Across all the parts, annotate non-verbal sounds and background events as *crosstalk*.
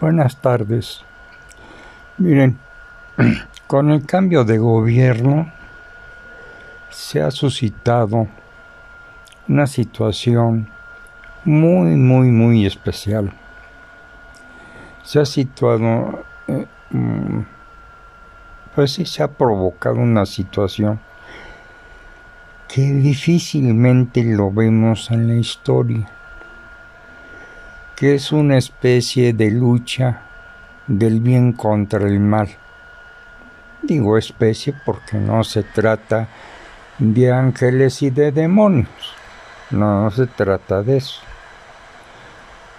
Buenas tardes. Miren, *clears throat* con el cambio de gobierno se ha suscitado una situación muy, muy, muy especial. Se ha situado, eh, mm, pues sí, se ha provocado una situación que difícilmente lo vemos en la historia que es una especie de lucha del bien contra el mal. Digo especie porque no se trata de ángeles y de demonios, no se trata de eso,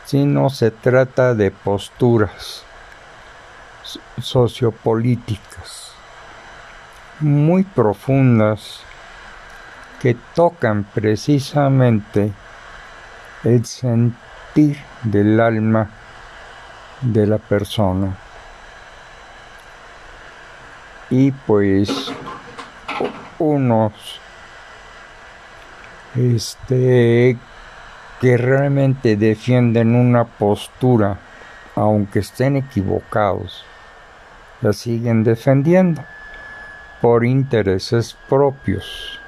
sino se trata de posturas sociopolíticas muy profundas que tocan precisamente el sentido del alma de la persona. Y pues unos este que realmente defienden una postura aunque estén equivocados la siguen defendiendo por intereses propios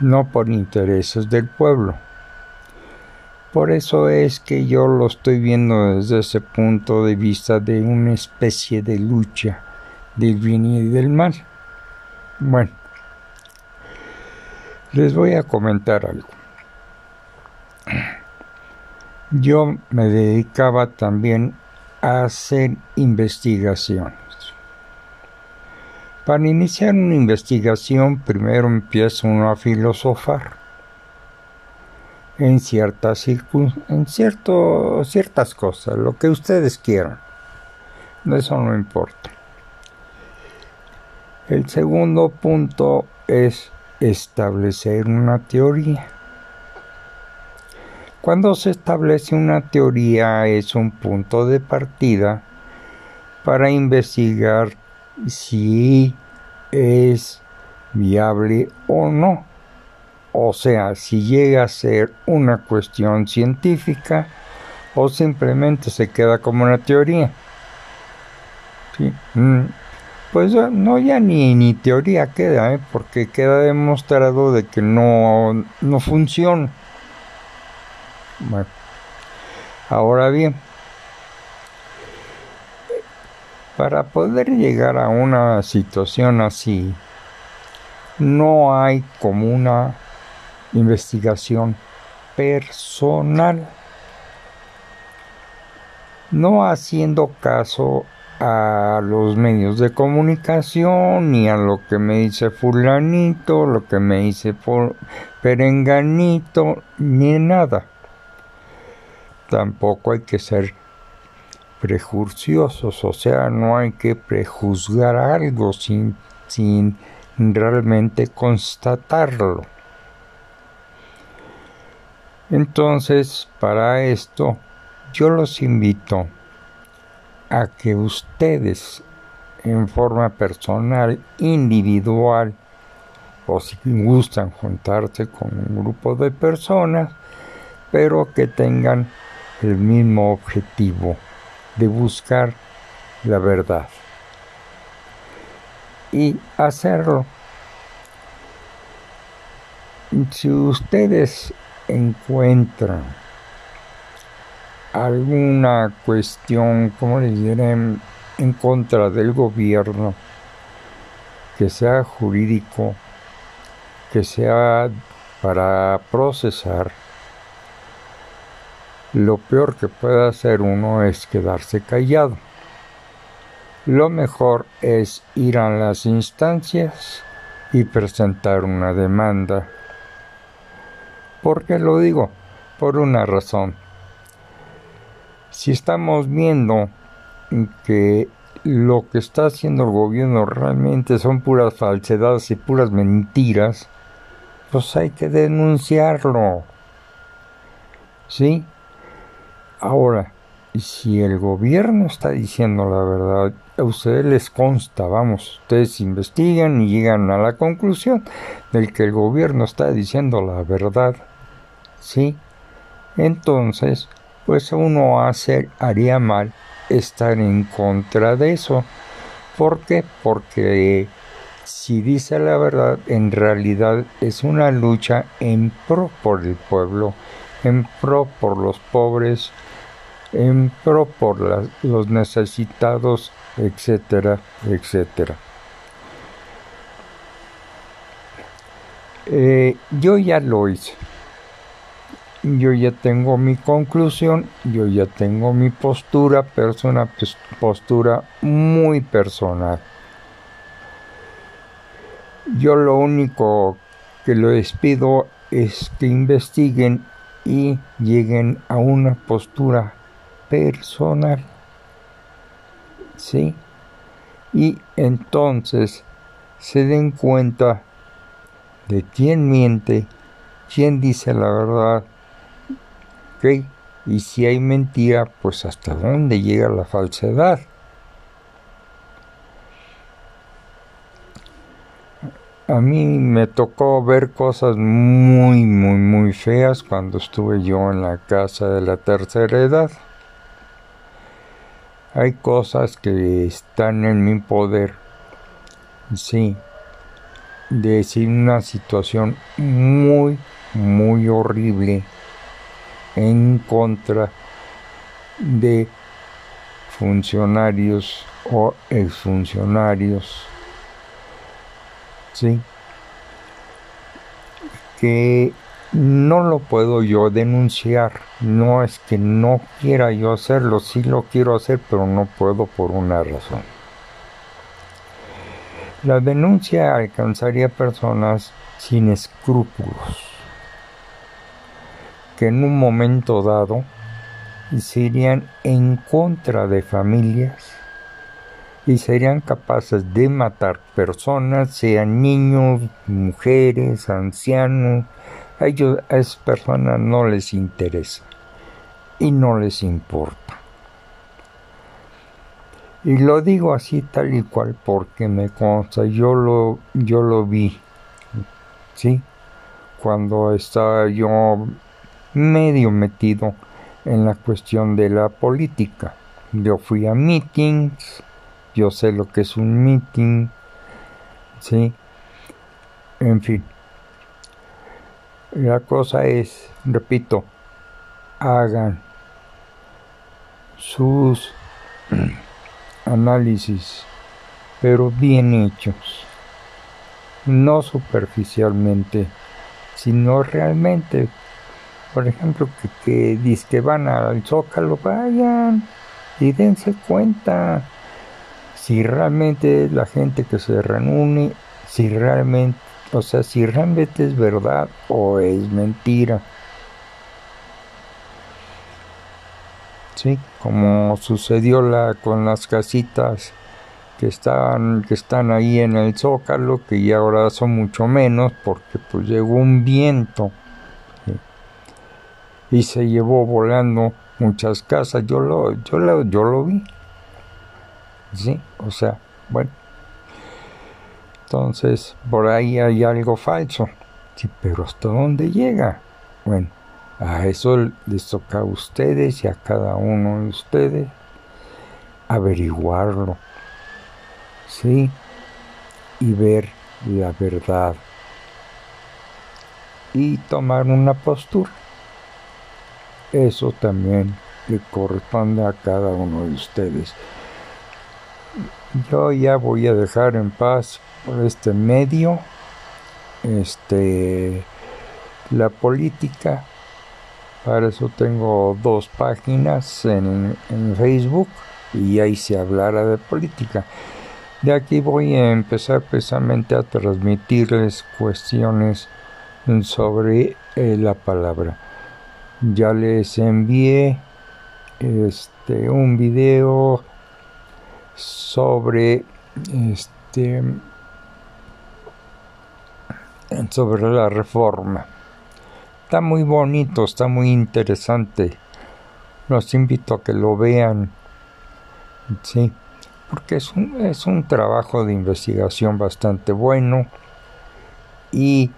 no por intereses del pueblo por eso es que yo lo estoy viendo desde ese punto de vista de una especie de lucha del bien y del mal. Bueno, les voy a comentar algo. Yo me dedicaba también a hacer investigaciones. Para iniciar una investigación primero empieza uno a filosofar en ciertas en cierto, ciertas cosas, lo que ustedes quieran. Eso no importa. El segundo punto es establecer una teoría. Cuando se establece una teoría es un punto de partida para investigar si es viable o no o sea, si llega a ser una cuestión científica o simplemente se queda como una teoría. Mm, pues no ya ni, ni teoría queda, ¿eh? porque queda demostrado de que no, no funciona. Bueno, ahora bien, para poder llegar a una situación así, no hay como una investigación personal, no haciendo caso a los medios de comunicación, ni a lo que me dice fulanito, lo que me dice perenganito, ni nada. Tampoco hay que ser prejuiciosos, o sea, no hay que prejuzgar algo sin, sin realmente constatarlo. Entonces, para esto, yo los invito a que ustedes, en forma personal, individual, o si gustan juntarse con un grupo de personas, pero que tengan el mismo objetivo de buscar la verdad y hacerlo. Si ustedes encuentran alguna cuestión, como les diré, en contra del gobierno, que sea jurídico, que sea para procesar, lo peor que puede hacer uno es quedarse callado. Lo mejor es ir a las instancias y presentar una demanda ¿Por qué lo digo? Por una razón. Si estamos viendo que lo que está haciendo el gobierno realmente son puras falsedades y puras mentiras, pues hay que denunciarlo. ¿Sí? Ahora, si el gobierno está diciendo la verdad, a ustedes les consta, vamos, ustedes investigan y llegan a la conclusión del que el gobierno está diciendo la verdad, ¿sí? Entonces, pues uno hace, haría mal estar en contra de eso. ¿Por qué? Porque si dice la verdad, en realidad es una lucha en pro por el pueblo, en pro por los pobres, en pro por los necesitados, etcétera, etcétera. Eh, yo ya lo hice. Yo ya tengo mi conclusión, yo ya tengo mi postura, pero es una postura muy personal. Yo lo único que les pido es que investiguen y lleguen a una postura personal. ¿Sí? Y entonces se den cuenta de quién miente, quién dice la verdad. ¿Ok? Y si hay mentira, pues hasta dónde llega la falsedad. A mí me tocó ver cosas muy, muy, muy feas cuando estuve yo en la casa de la tercera edad. Hay cosas que están en mi poder, sí, de decir una situación muy, muy horrible en contra de funcionarios o exfuncionarios ¿sí? Que no lo puedo yo denunciar, no es que no quiera yo hacerlo, sí lo quiero hacer, pero no puedo por una razón. La denuncia alcanzaría personas sin escrúpulos, que en un momento dado serían en contra de familias y serían capaces de matar personas, sean niños, mujeres, ancianos. A, ellos, a esas personas no les interesa y no les importa. Y lo digo así tal y cual porque me consta, yo lo, yo lo vi, ¿sí? Cuando estaba yo medio metido en la cuestión de la política. Yo fui a meetings, yo sé lo que es un meeting, ¿sí? En fin. La cosa es, repito, hagan sus *clears throat* análisis, pero bien hechos, no superficialmente, sino realmente. Por ejemplo, que, que, que van al zócalo, vayan y dense cuenta si realmente la gente que se reúne, si realmente, o sea, si realmente es verdad o es mentira. Sí, como sucedió la, con las casitas que están, que están ahí en el zócalo, que ya ahora son mucho menos porque pues llegó un viento y se llevó volando muchas casas. Yo lo, yo lo, yo lo vi. ¿sí? O sea, bueno. Entonces, por ahí hay algo falso. Sí, pero ¿hasta dónde llega? Bueno, a eso les toca a ustedes y a cada uno de ustedes averiguarlo. ¿Sí? Y ver la verdad. Y tomar una postura. Eso también le corresponde a cada uno de ustedes. Yo ya voy a dejar en paz por este medio este la política para eso tengo dos páginas en, Facebook y ahí se hablará de política. De aquí voy a empezar precisamente a transmitirles cuestiones sobre eh, la palabra. Ya les envié este un video sobre este sobre la reforma. Está muy bonito, está muy interesante. Los invito a que lo vean. Sí, porque es un, es un trabajo de investigación bastante bueno y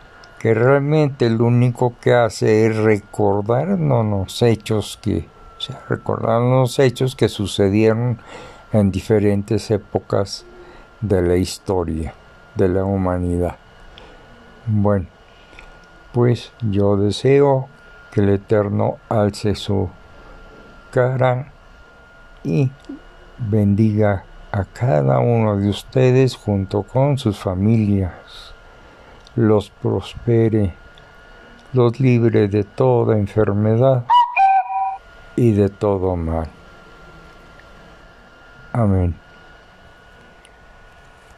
que realmente lo único que hace es recordarnos los hechos que recordando los hechos que sucedieron en diferentes épocas de la historia de la humanidad. Bueno, pues yo deseo que el Eterno alce su cara y bendiga a cada uno de ustedes junto con sus familias, los prospere, los libre de toda enfermedad y de todo mal. Amén.